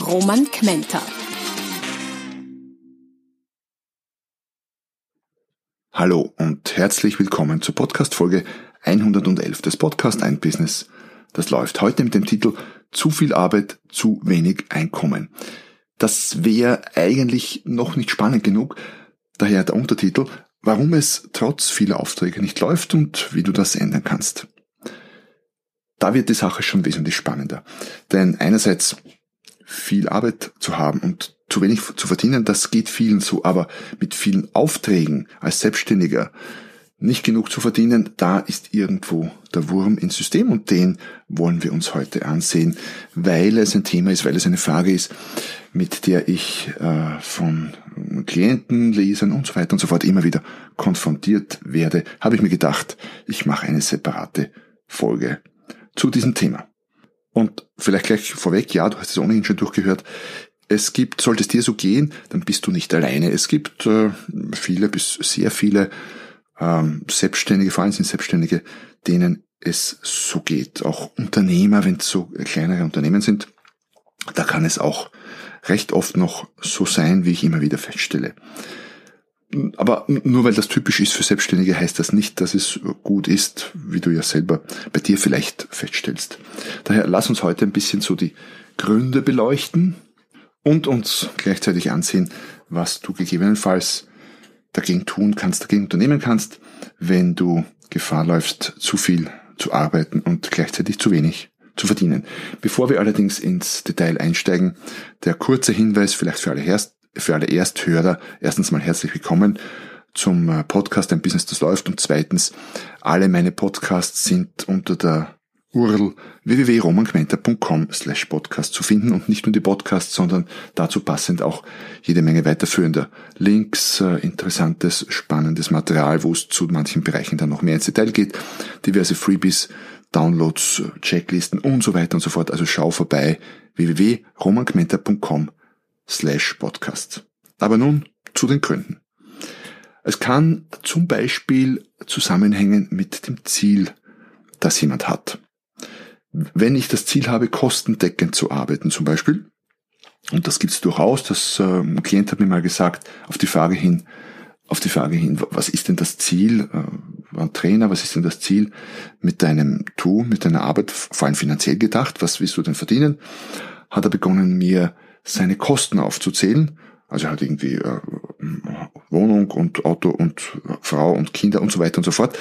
Roman Kmenter. Hallo und herzlich willkommen zur Podcast-Folge 111 des Podcast Ein Business, das läuft. Heute mit dem Titel Zu viel Arbeit, zu wenig Einkommen. Das wäre eigentlich noch nicht spannend genug, daher der Untertitel, warum es trotz vieler Aufträge nicht läuft und wie du das ändern kannst. Da wird die Sache schon wesentlich spannender. Denn einerseits viel Arbeit zu haben und zu wenig zu verdienen, das geht vielen so, aber mit vielen Aufträgen als Selbstständiger nicht genug zu verdienen, da ist irgendwo der Wurm ins System und den wollen wir uns heute ansehen, weil es ein Thema ist, weil es eine Frage ist, mit der ich äh, von Klienten, Lesern und so weiter und so fort immer wieder konfrontiert werde, habe ich mir gedacht, ich mache eine separate Folge zu diesem Thema. Und vielleicht gleich vorweg, ja, du hast es ohnehin schon durchgehört, es gibt, sollte es dir so gehen, dann bist du nicht alleine. Es gibt äh, viele bis sehr viele ähm, Selbstständige, vor allem sind Selbstständige, denen es so geht. Auch Unternehmer, wenn es so kleinere Unternehmen sind, da kann es auch recht oft noch so sein, wie ich immer wieder feststelle. Aber nur weil das typisch ist für Selbstständige, heißt das nicht, dass es gut ist, wie du ja selber bei dir vielleicht feststellst. Daher lass uns heute ein bisschen so die Gründe beleuchten, und uns gleichzeitig ansehen, was du gegebenenfalls dagegen tun kannst, dagegen unternehmen kannst, wenn du Gefahr läufst, zu viel zu arbeiten und gleichzeitig zu wenig zu verdienen. Bevor wir allerdings ins Detail einsteigen, der kurze Hinweis vielleicht für alle, Erst, für alle Ersthörer. Erstens mal herzlich willkommen zum äh, Podcast Ein Business, das läuft und zweitens, alle meine Podcasts sind unter der URL www.romanquenter.com slash podcast zu finden und nicht nur die Podcasts, sondern dazu passend auch jede Menge weiterführender Links, äh, interessantes, spannendes Material, wo es zu manchen Bereichen dann noch mehr ins Detail geht, diverse Freebies, Downloads, Checklisten und so weiter und so fort. Also schau vorbei www.romanquenter.com slash podcast. Aber nun zu den Gründen. Es kann zum Beispiel zusammenhängen mit dem Ziel, das jemand hat wenn ich das Ziel habe, kostendeckend zu arbeiten zum Beispiel, und das gibt's durchaus, das ein Klient hat mir mal gesagt, auf die Frage hin, auf die Frage hin, was ist denn das Ziel, äh, ein Trainer, was ist denn das Ziel mit deinem Tun, mit deiner Arbeit, vor allem finanziell gedacht, was willst du denn verdienen, hat er begonnen, mir seine Kosten aufzuzählen. Also er hat irgendwie äh, Wohnung und Auto und Frau und Kinder und so weiter und so fort.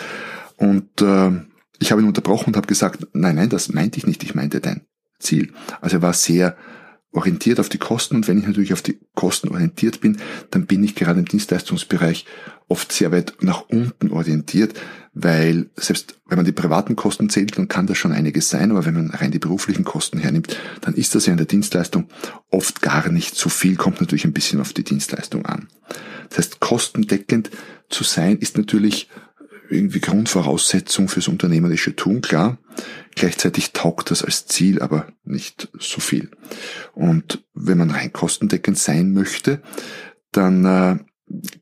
Und äh, ich habe ihn unterbrochen und habe gesagt, nein, nein, das meinte ich nicht, ich meinte dein Ziel. Also er war sehr orientiert auf die Kosten und wenn ich natürlich auf die Kosten orientiert bin, dann bin ich gerade im Dienstleistungsbereich oft sehr weit nach unten orientiert, weil selbst wenn man die privaten Kosten zählt, dann kann das schon einiges sein, aber wenn man rein die beruflichen Kosten hernimmt, dann ist das ja in der Dienstleistung oft gar nicht so viel, kommt natürlich ein bisschen auf die Dienstleistung an. Das heißt, kostendeckend zu sein ist natürlich irgendwie Grundvoraussetzung fürs unternehmerische Tun, klar. Gleichzeitig taugt das als Ziel aber nicht so viel. Und wenn man rein kostendeckend sein möchte, dann äh,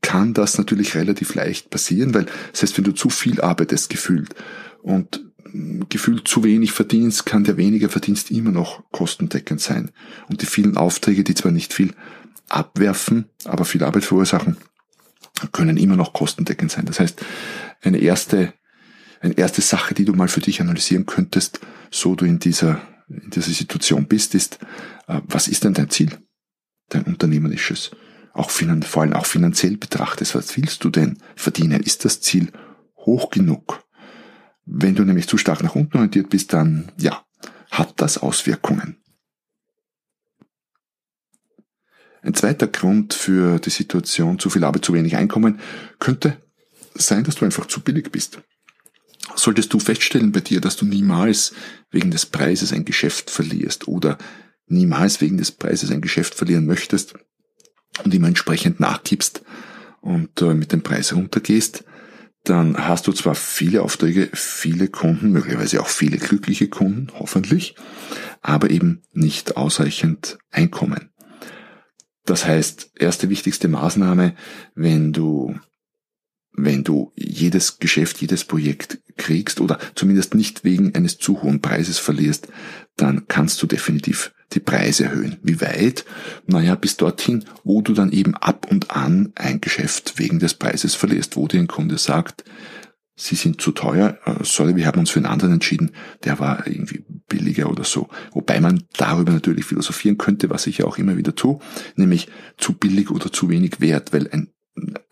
kann das natürlich relativ leicht passieren, weil das heißt, wenn du zu viel arbeitest gefühlt und gefühlt zu wenig verdienst, kann der weniger Verdienst immer noch kostendeckend sein. Und die vielen Aufträge, die zwar nicht viel abwerfen, aber viel Arbeit verursachen, können immer noch kostendeckend sein. Das heißt, eine erste, eine erste Sache, die du mal für dich analysieren könntest, so du in dieser, in dieser Situation bist, ist, äh, was ist denn dein Ziel? Dein unternehmerisches? Auch vor allem auch finanziell betrachtet, was willst du denn verdienen? Ist das Ziel hoch genug? Wenn du nämlich zu stark nach unten orientiert bist, dann, ja, hat das Auswirkungen. Ein zweiter Grund für die Situation zu viel Arbeit, zu wenig Einkommen könnte sein, dass du einfach zu billig bist. Solltest du feststellen bei dir, dass du niemals wegen des Preises ein Geschäft verlierst oder niemals wegen des Preises ein Geschäft verlieren möchtest und immer entsprechend nachgibst und äh, mit dem Preis runtergehst, dann hast du zwar viele Aufträge, viele Kunden, möglicherweise auch viele glückliche Kunden, hoffentlich, aber eben nicht ausreichend Einkommen. Das heißt, erste wichtigste Maßnahme, wenn du wenn du jedes Geschäft, jedes Projekt kriegst oder zumindest nicht wegen eines zu hohen Preises verlierst, dann kannst du definitiv die Preise erhöhen. Wie weit? Naja, bis dorthin, wo du dann eben ab und an ein Geschäft wegen des Preises verlierst, wo dir ein Kunde sagt, sie sind zu teuer, äh, sorry, wir haben uns für einen anderen entschieden, der war irgendwie billiger oder so. Wobei man darüber natürlich philosophieren könnte, was ich ja auch immer wieder tue, nämlich zu billig oder zu wenig wert, weil ein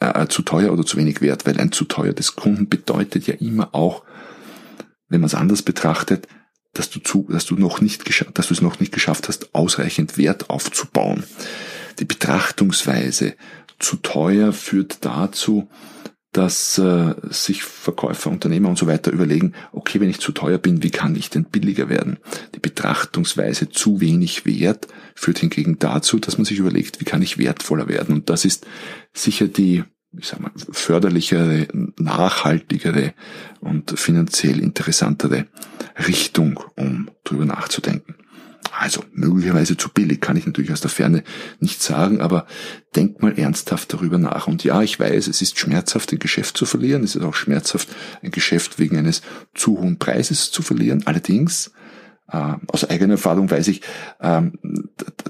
äh, zu teuer oder zu wenig wert, weil ein zu teuer des Kunden bedeutet ja immer auch, wenn man es anders betrachtet, dass du zu, dass du noch nicht, dass du es noch nicht geschafft hast, ausreichend Wert aufzubauen. Die Betrachtungsweise zu teuer führt dazu, dass äh, sich Verkäufer, Unternehmer und so weiter überlegen, okay, wenn ich zu teuer bin, wie kann ich denn billiger werden? Die Betrachtungsweise zu wenig Wert führt hingegen dazu, dass man sich überlegt, wie kann ich wertvoller werden? Und das ist sicher die ich sag mal, förderlichere, nachhaltigere und finanziell interessantere Richtung, um drüber nachzudenken. Also möglicherweise zu billig, kann ich natürlich aus der Ferne nicht sagen, aber denk mal ernsthaft darüber nach. Und ja, ich weiß, es ist schmerzhaft, ein Geschäft zu verlieren. Es ist auch schmerzhaft, ein Geschäft wegen eines zu hohen Preises zu verlieren. Allerdings, äh, aus eigener Erfahrung weiß ich, äh,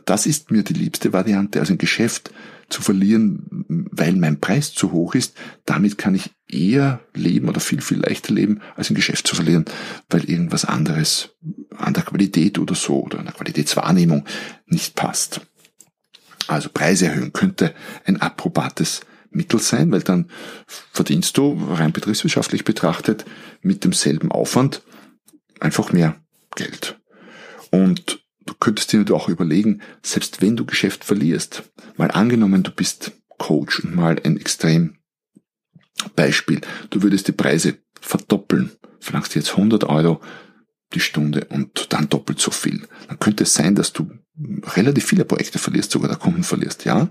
das ist mir die liebste Variante. Also ein Geschäft zu verlieren, weil mein Preis zu hoch ist, damit kann ich eher leben oder viel, viel leichter leben, als ein Geschäft zu verlieren, weil irgendwas anderes an der Qualität oder so oder an der Qualitätswahrnehmung nicht passt. Also Preise erhöhen könnte ein approbates Mittel sein, weil dann verdienst du rein betriebswirtschaftlich betrachtet mit demselben Aufwand einfach mehr Geld. Und du könntest dir auch überlegen, selbst wenn du Geschäft verlierst, mal angenommen, du bist Coach und mal ein extrem Beispiel, du würdest die Preise verdoppeln, verlangst jetzt 100 Euro die Stunde und dann doppelt so viel. Dann könnte es sein, dass du relativ viele Projekte verlierst, sogar der Kunden verlierst, ja.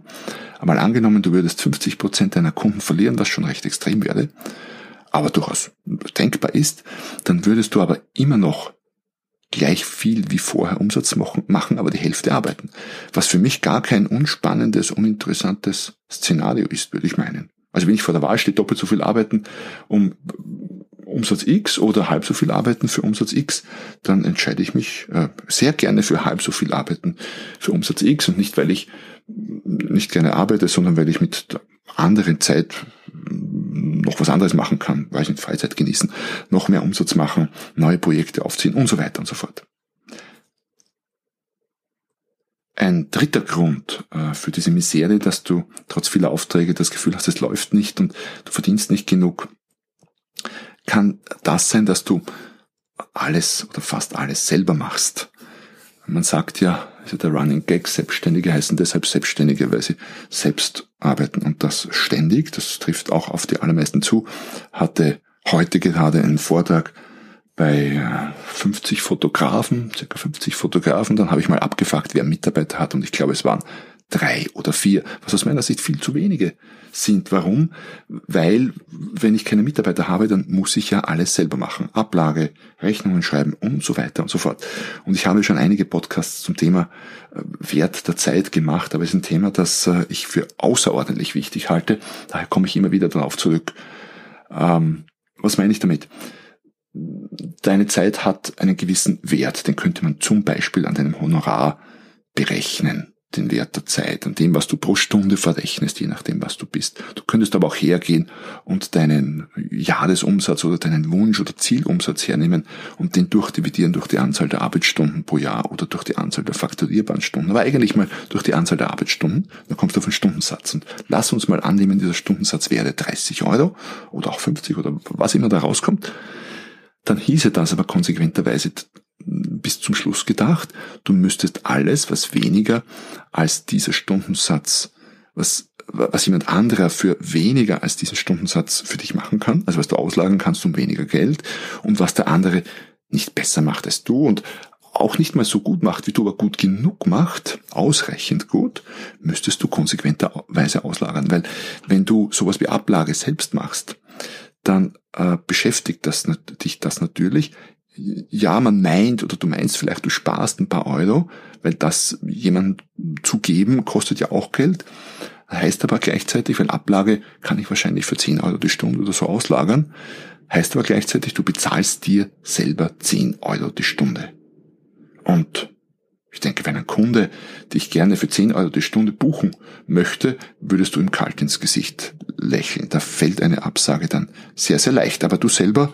Aber mal angenommen, du würdest 50 Prozent deiner Kunden verlieren, was schon recht extrem wäre, aber durchaus denkbar ist, dann würdest du aber immer noch gleich viel wie vorher Umsatz machen, aber die Hälfte arbeiten. Was für mich gar kein unspannendes, uninteressantes Szenario ist, würde ich meinen. Also wenn ich vor der Wahl stehe, doppelt so viel arbeiten um Umsatz X oder halb so viel arbeiten für Umsatz X, dann entscheide ich mich äh, sehr gerne für halb so viel arbeiten für Umsatz X und nicht, weil ich nicht gerne arbeite, sondern weil ich mit der anderen Zeit noch was anderes machen kann, weiß nicht, Freizeit genießen, noch mehr Umsatz machen, neue Projekte aufziehen und so weiter und so fort. Ein dritter Grund äh, für diese Misere, dass du trotz vieler Aufträge das Gefühl hast, es läuft nicht und du verdienst nicht genug, kann das sein, dass du alles oder fast alles selber machst. Man sagt ja, also der Running Gag, Selbstständige heißen deshalb Selbstständige, weil sie selbst arbeiten und das ständig, das trifft auch auf die allermeisten zu, hatte heute gerade einen Vortrag bei 50 äh, Fotografen, circa 50 Fotografen, dann habe ich mal abgefragt, wer Mitarbeiter hat. Und ich glaube, es waren drei oder vier, was aus meiner Sicht viel zu wenige sind. Warum? Weil, wenn ich keine Mitarbeiter habe, dann muss ich ja alles selber machen. Ablage, Rechnungen schreiben und so weiter und so fort. Und ich habe schon einige Podcasts zum Thema äh, Wert der Zeit gemacht, aber es ist ein Thema, das äh, ich für außerordentlich wichtig halte. Daher komme ich immer wieder darauf zurück. Ähm, was meine ich damit? Deine Zeit hat einen gewissen Wert, den könnte man zum Beispiel an deinem Honorar berechnen den Wert der Zeit, an dem, was du pro Stunde verrechnest, je nachdem, was du bist. Du könntest aber auch hergehen und deinen Jahresumsatz oder deinen Wunsch- oder Zielumsatz hernehmen und den durchdividieren durch die Anzahl der Arbeitsstunden pro Jahr oder durch die Anzahl der fakturierbaren Stunden. Aber eigentlich mal durch die Anzahl der Arbeitsstunden. Dann kommst du auf einen Stundensatz. Und lass uns mal annehmen, dieser Stundensatz wäre 30 Euro oder auch 50 oder was immer da rauskommt. Dann hieße das aber konsequenterweise bis zum Schluss gedacht. Du müsstest alles, was weniger als dieser Stundensatz, was, was jemand anderer für weniger als diesen Stundensatz für dich machen kann, also was du auslagern kannst um weniger Geld und was der andere nicht besser macht als du und auch nicht mal so gut macht, wie du aber gut genug macht, ausreichend gut, müsstest du konsequenterweise auslagern. Weil wenn du sowas wie Ablage selbst machst, dann äh, beschäftigt das, dich das natürlich. Ja, man meint oder du meinst vielleicht, du sparst ein paar Euro, weil das jemandem zu geben kostet ja auch Geld. Heißt aber gleichzeitig, weil Ablage kann ich wahrscheinlich für 10 Euro die Stunde oder so auslagern, heißt aber gleichzeitig, du bezahlst dir selber 10 Euro die Stunde. Und ich denke, wenn ein Kunde dich gerne für 10 Euro die Stunde buchen möchte, würdest du ihm kalt ins Gesicht lächeln. Da fällt eine Absage dann sehr, sehr leicht. Aber du selber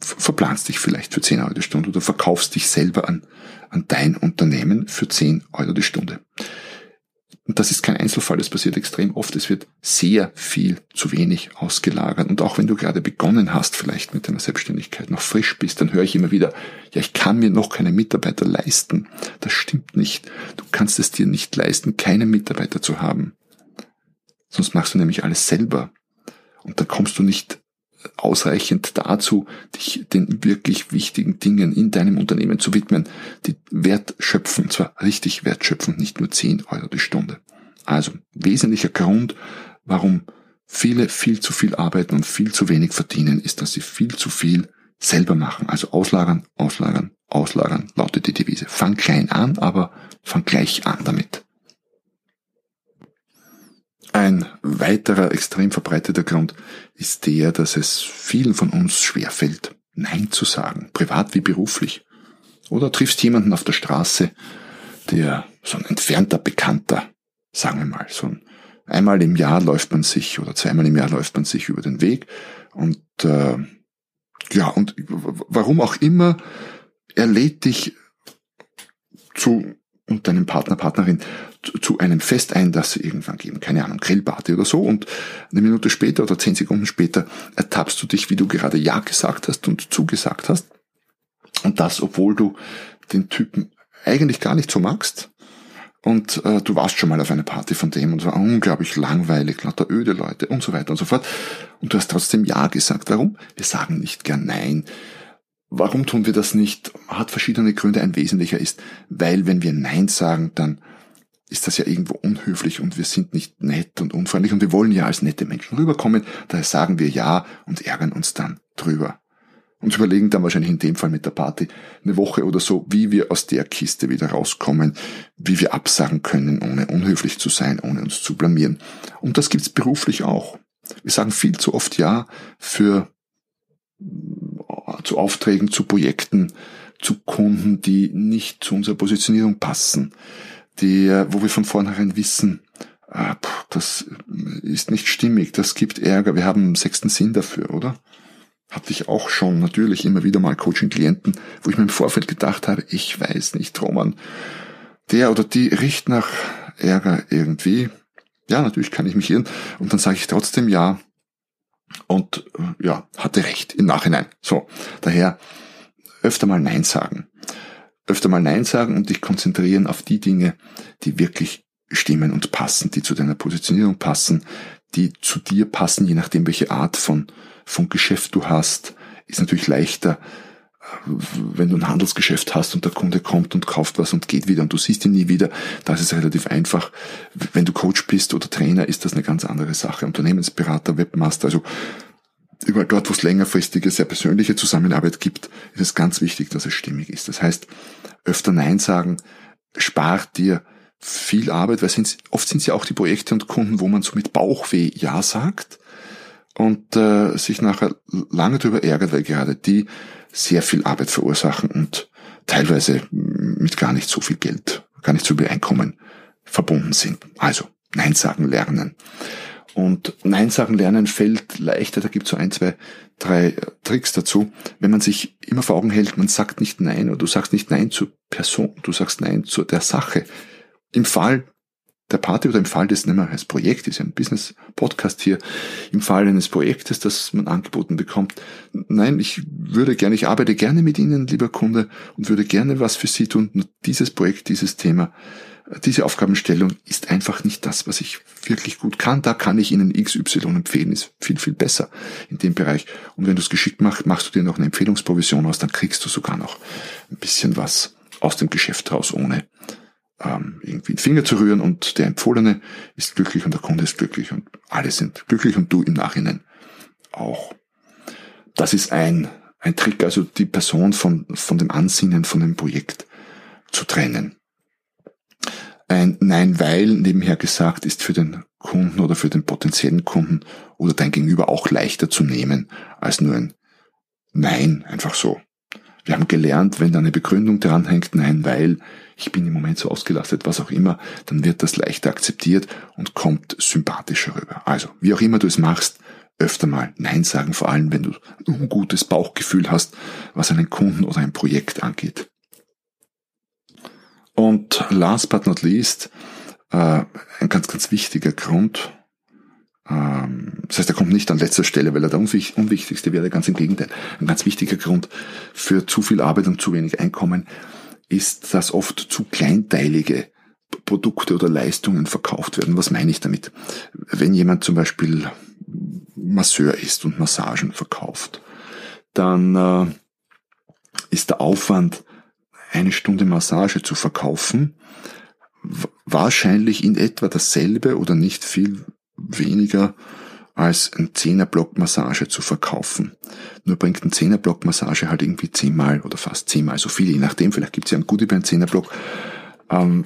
verplanst dich vielleicht für 10 Euro die Stunde oder verkaufst dich selber an, an dein Unternehmen für 10 Euro die Stunde. Und das ist kein Einzelfall, das passiert extrem oft. Es wird sehr viel zu wenig ausgelagert. Und auch wenn du gerade begonnen hast, vielleicht mit deiner Selbstständigkeit, noch frisch bist, dann höre ich immer wieder, ja, ich kann mir noch keine Mitarbeiter leisten. Das stimmt nicht. Du kannst es dir nicht leisten, keine Mitarbeiter zu haben. Sonst machst du nämlich alles selber. Und dann kommst du nicht ausreichend dazu, dich den wirklich wichtigen Dingen in deinem Unternehmen zu widmen, die Wert schöpfen, zwar richtig Wert schöpfen, nicht nur 10 Euro die Stunde. Also wesentlicher Grund, warum viele viel zu viel arbeiten und viel zu wenig verdienen, ist, dass sie viel zu viel selber machen. Also auslagern, auslagern, auslagern, lautet die Devise. Fang klein an, aber fang gleich an damit. Ein weiterer extrem verbreiteter Grund ist der, dass es vielen von uns schwerfällt, Nein zu sagen, privat wie beruflich. Oder triffst jemanden auf der Straße, der so ein entfernter Bekannter, sagen wir mal, so ein einmal im Jahr läuft man sich oder zweimal im Jahr läuft man sich über den Weg und äh, ja und warum auch immer er lädt dich zu und deinem Partner, Partnerin zu einem Fest ein, das sie irgendwann geben, keine Ahnung, Grillparty oder so. Und eine Minute später oder zehn Sekunden später ertappst du dich, wie du gerade Ja gesagt hast und zugesagt hast. Und das, obwohl du den Typen eigentlich gar nicht so magst. Und äh, du warst schon mal auf einer Party von dem und es war unglaublich langweilig, lauter öde Leute und so weiter und so fort. Und du hast trotzdem Ja gesagt. Warum? Wir sagen nicht gern Nein Warum tun wir das nicht? Hat verschiedene Gründe. Ein wesentlicher ist, weil wenn wir Nein sagen, dann ist das ja irgendwo unhöflich und wir sind nicht nett und unfreundlich und wir wollen ja als nette Menschen rüberkommen. Daher sagen wir Ja und ärgern uns dann drüber. Und überlegen dann wahrscheinlich in dem Fall mit der Party eine Woche oder so, wie wir aus der Kiste wieder rauskommen, wie wir absagen können, ohne unhöflich zu sein, ohne uns zu blamieren. Und das gibt's beruflich auch. Wir sagen viel zu oft Ja für zu Aufträgen, zu Projekten, zu Kunden, die nicht zu unserer Positionierung passen, die, wo wir von vornherein wissen, ah, das ist nicht stimmig, das gibt Ärger, wir haben einen sechsten Sinn dafür, oder? Hatte ich auch schon natürlich immer wieder mal Coaching-Klienten, wo ich mir im Vorfeld gedacht habe, ich weiß nicht, Roman, der oder die riecht nach Ärger irgendwie. Ja, natürlich kann ich mich irren. Und dann sage ich trotzdem ja, und äh, ja, hatte recht im Nachhinein. So, daher öfter mal Nein sagen. Öfter mal Nein sagen und dich konzentrieren auf die Dinge, die wirklich stimmen und passen, die zu deiner Positionierung passen, die zu dir passen, je nachdem, welche Art von, von Geschäft du hast, ist natürlich leichter, wenn du ein Handelsgeschäft hast und der Kunde kommt und kauft was und geht wieder und du siehst ihn nie wieder, da ist relativ einfach. Wenn du Coach bist oder Trainer, ist das eine ganz andere Sache. Unternehmensberater, Webmaster, also überall dort, wo es längerfristige, sehr persönliche Zusammenarbeit gibt, ist es ganz wichtig, dass es stimmig ist. Das heißt, öfter Nein sagen spart dir viel Arbeit, weil sind, oft sind es ja auch die Projekte und Kunden, wo man so mit Bauchweh Ja sagt und äh, sich nachher lange darüber ärgert, weil gerade die sehr viel Arbeit verursachen und teilweise mit gar nicht so viel Geld, gar nicht so viel Einkommen verbunden sind. Also Nein sagen lernen. Und Nein sagen lernen fällt leichter, da gibt es so ein, zwei, drei Tricks dazu. Wenn man sich immer vor Augen hält, man sagt nicht Nein oder du sagst nicht Nein zur Person, du sagst Nein zu der Sache. Im Fall der Party oder im Fall des, nehmen wir als Projekt, ist ja ein Business-Podcast hier, im Fall eines Projektes, das man angeboten bekommt, nein, ich würde gerne, ich arbeite gerne mit Ihnen, lieber Kunde, und würde gerne was für Sie tun, nur dieses Projekt, dieses Thema diese Aufgabenstellung ist einfach nicht das, was ich wirklich gut kann. Da kann ich Ihnen XY empfehlen, ist viel, viel besser in dem Bereich. Und wenn du es geschickt machst, machst du dir noch eine Empfehlungsprovision aus, dann kriegst du sogar noch ein bisschen was aus dem Geschäft raus, ohne ähm, irgendwie einen Finger zu rühren. Und der Empfohlene ist glücklich und der Kunde ist glücklich und alle sind glücklich und du im Nachhinein auch. Das ist ein, ein Trick, also die Person von, von dem Ansinnen von dem Projekt zu trennen. Ein Nein, weil, nebenher gesagt, ist für den Kunden oder für den potenziellen Kunden oder dein Gegenüber auch leichter zu nehmen als nur ein Nein, einfach so. Wir haben gelernt, wenn da eine Begründung dranhängt, nein, weil ich bin im Moment so ausgelastet, was auch immer, dann wird das leichter akzeptiert und kommt sympathischer rüber. Also, wie auch immer du es machst, öfter mal Nein sagen, vor allem wenn du ein ungutes Bauchgefühl hast, was einen Kunden oder ein Projekt angeht. Und last but not least, äh, ein ganz, ganz wichtiger Grund, das heißt, er kommt nicht an letzter Stelle, weil er der unwichtigste wäre, ganz im Gegenteil. Ein ganz wichtiger Grund für zu viel Arbeit und zu wenig Einkommen ist, dass oft zu kleinteilige Produkte oder Leistungen verkauft werden. Was meine ich damit? Wenn jemand zum Beispiel Masseur ist und Massagen verkauft, dann äh, ist der Aufwand eine Stunde Massage zu verkaufen, wahrscheinlich in etwa dasselbe oder nicht viel weniger als ein Zehnerblock Massage zu verkaufen. Nur bringt ein Zehnerblock Massage halt irgendwie zehnmal oder fast zehnmal so viel, je nachdem, vielleicht gibt es ja ein Goodie bei einem Zehnerblock. Ähm,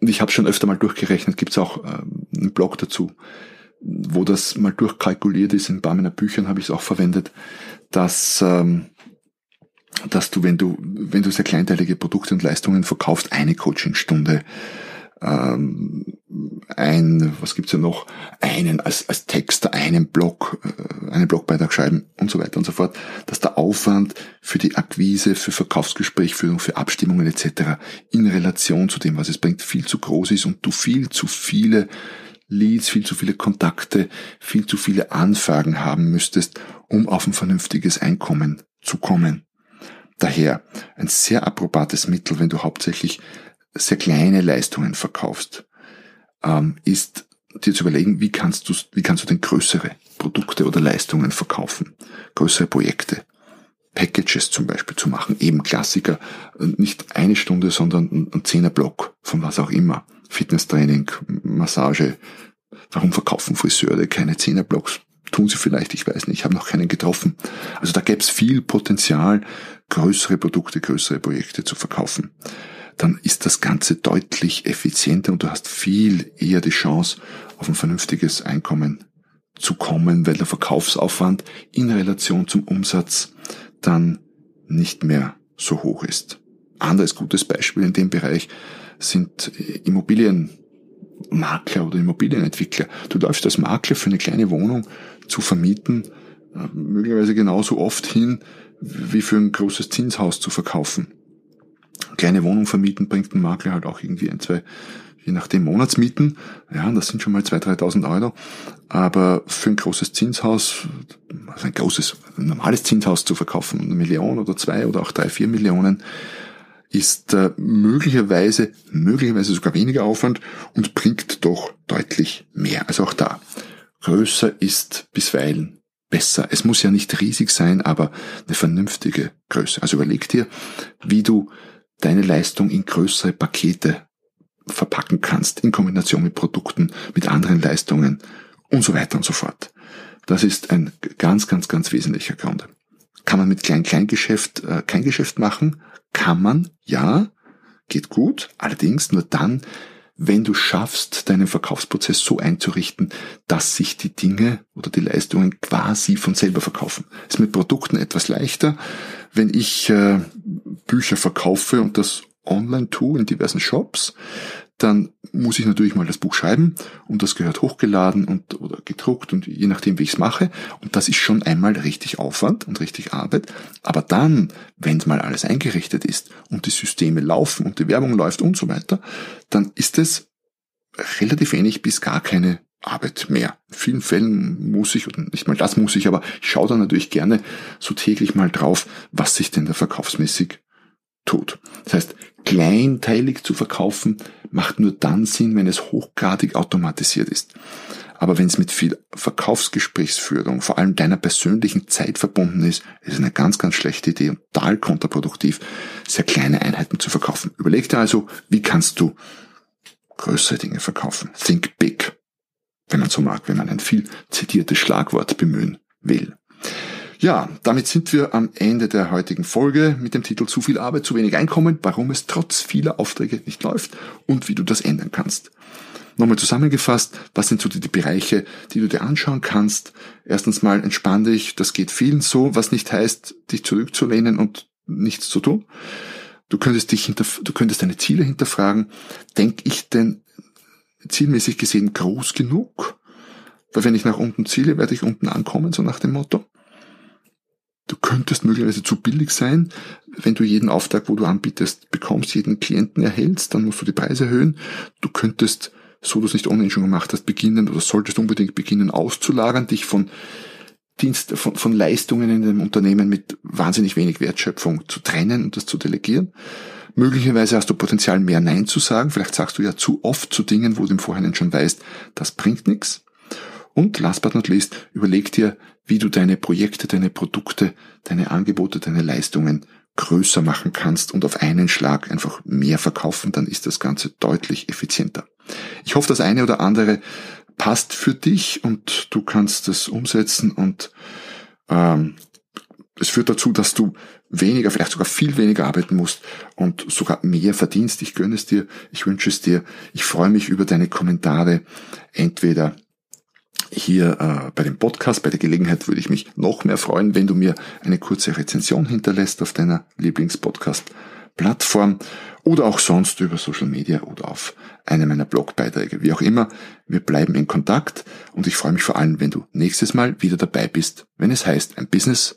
ich habe schon öfter mal durchgerechnet, gibt es auch ähm, einen Blog dazu, wo das mal durchkalkuliert ist, in ein paar meiner Büchern habe ich es auch verwendet, dass ähm, dass du, wenn du, wenn du sehr kleinteilige Produkte und Leistungen verkaufst, eine Coachingstunde, ähm, ein, was gibt's ja noch, einen als, als Texter, einen Blog, äh, einen Blogbeitrag schreiben und so weiter und so fort, dass der Aufwand für die Akquise, für Verkaufsgesprächführung, für Abstimmungen etc. in Relation zu dem, was es bringt, viel zu groß ist und du viel zu viele Leads, viel zu viele Kontakte, viel zu viele Anfragen haben müsstest, um auf ein vernünftiges Einkommen zu kommen. Daher ein sehr approbates Mittel, wenn du hauptsächlich sehr kleine Leistungen verkaufst, ähm, ist dir zu überlegen, wie kannst du, wie kannst du denn größere Produkte oder Leistungen verkaufen, größere Projekte, Packages zum Beispiel zu machen, eben Klassiker, nicht eine Stunde, sondern ein Zehnerblock von was auch immer, Fitnesstraining, Massage. Warum verkaufen Friseure keine Zehnerblocks? Tun sie vielleicht, ich weiß nicht, ich habe noch keinen getroffen. Also da gäbe es viel Potenzial, größere Produkte, größere Projekte zu verkaufen. Dann ist das Ganze deutlich effizienter und du hast viel eher die Chance, auf ein vernünftiges Einkommen zu kommen, weil der Verkaufsaufwand in Relation zum Umsatz dann nicht mehr so hoch ist. Anderes gutes Beispiel in dem Bereich sind Immobilienmakler oder Immobilienentwickler. Du läufst als Makler für eine kleine Wohnung zu vermieten, äh, möglicherweise genauso oft hin, wie für ein großes Zinshaus zu verkaufen. Kleine Wohnung vermieten bringt ein Makler halt auch irgendwie ein, zwei, je nachdem Monatsmieten. Ja, das sind schon mal zwei, dreitausend Euro. Aber für ein großes Zinshaus, also ein großes, ein normales Zinshaus zu verkaufen, eine Million oder zwei oder auch drei, vier Millionen, ist äh, möglicherweise, möglicherweise sogar weniger Aufwand und bringt doch deutlich mehr. Also auch da. Größer ist bisweilen besser. Es muss ja nicht riesig sein, aber eine vernünftige Größe. Also überleg dir, wie du deine Leistung in größere Pakete verpacken kannst, in Kombination mit Produkten, mit anderen Leistungen und so weiter und so fort. Das ist ein ganz, ganz, ganz wesentlicher Grund. Kann man mit Klein-Kleingeschäft äh, kein Geschäft machen? Kann man, ja, geht gut. Allerdings nur dann, wenn du schaffst, deinen Verkaufsprozess so einzurichten, dass sich die Dinge oder die Leistungen quasi von selber verkaufen. Ist mit Produkten etwas leichter. Wenn ich äh, Bücher verkaufe und das online tue in diversen Shops, dann muss ich natürlich mal das Buch schreiben und das gehört hochgeladen und oder gedruckt und je nachdem, wie ich es mache. Und das ist schon einmal richtig Aufwand und richtig Arbeit. Aber dann, wenn mal alles eingerichtet ist und die Systeme laufen und die Werbung läuft und so weiter, dann ist es relativ wenig bis gar keine Arbeit mehr. In vielen Fällen muss ich, oder nicht mal das muss ich, aber ich schaue dann natürlich gerne so täglich mal drauf, was sich denn da verkaufsmäßig tut. Das heißt, kleinteilig zu verkaufen macht nur dann Sinn, wenn es hochgradig automatisiert ist. Aber wenn es mit viel Verkaufsgesprächsführung, vor allem deiner persönlichen Zeit verbunden ist, ist es eine ganz, ganz schlechte Idee und total kontraproduktiv, sehr kleine Einheiten zu verkaufen. Überleg dir also, wie kannst du größere Dinge verkaufen. Think big, wenn man so mag, wenn man ein viel zitiertes Schlagwort bemühen will. Ja, damit sind wir am Ende der heutigen Folge mit dem Titel Zu viel Arbeit, zu wenig Einkommen, warum es trotz vieler Aufträge nicht läuft und wie du das ändern kannst. Nochmal zusammengefasst, was sind so die, Bereiche, die du dir anschauen kannst? Erstens mal entspann dich, das geht vielen so, was nicht heißt, dich zurückzulehnen und nichts zu tun. Du könntest dich hinter, du könntest deine Ziele hinterfragen. Denk ich denn zielmäßig gesehen groß genug? Weil wenn ich nach unten ziele, werde ich unten ankommen, so nach dem Motto. Du könntest möglicherweise zu billig sein. Wenn du jeden Auftrag, wo du anbietest, bekommst, jeden Klienten erhältst, dann musst du die Preise erhöhen. Du könntest so du es nicht ohnehin schon gemacht hast, beginnen oder solltest unbedingt beginnen auszulagern, dich von Dienst, von, von Leistungen in dem Unternehmen mit wahnsinnig wenig Wertschöpfung zu trennen und das zu delegieren. Möglicherweise hast du Potenzial, mehr Nein zu sagen. Vielleicht sagst du ja zu oft zu Dingen, wo du im Vorhinein schon weißt, das bringt nichts. Und last but not least, überleg dir, wie du deine Projekte, deine Produkte, deine Angebote, deine Leistungen größer machen kannst und auf einen Schlag einfach mehr verkaufen, dann ist das Ganze deutlich effizienter. Ich hoffe, das eine oder andere passt für dich und du kannst es umsetzen und ähm, es führt dazu, dass du weniger, vielleicht sogar viel weniger arbeiten musst und sogar mehr verdienst. Ich gönne es dir, ich wünsche es dir. Ich freue mich über deine Kommentare, entweder hier äh, bei dem Podcast. Bei der Gelegenheit würde ich mich noch mehr freuen, wenn du mir eine kurze Rezension hinterlässt auf deiner Lieblingspodcast-Plattform oder auch sonst über Social Media oder auf einem meiner Blogbeiträge. Wie auch immer, wir bleiben in Kontakt und ich freue mich vor allem, wenn du nächstes Mal wieder dabei bist, wenn es heißt, ein Business,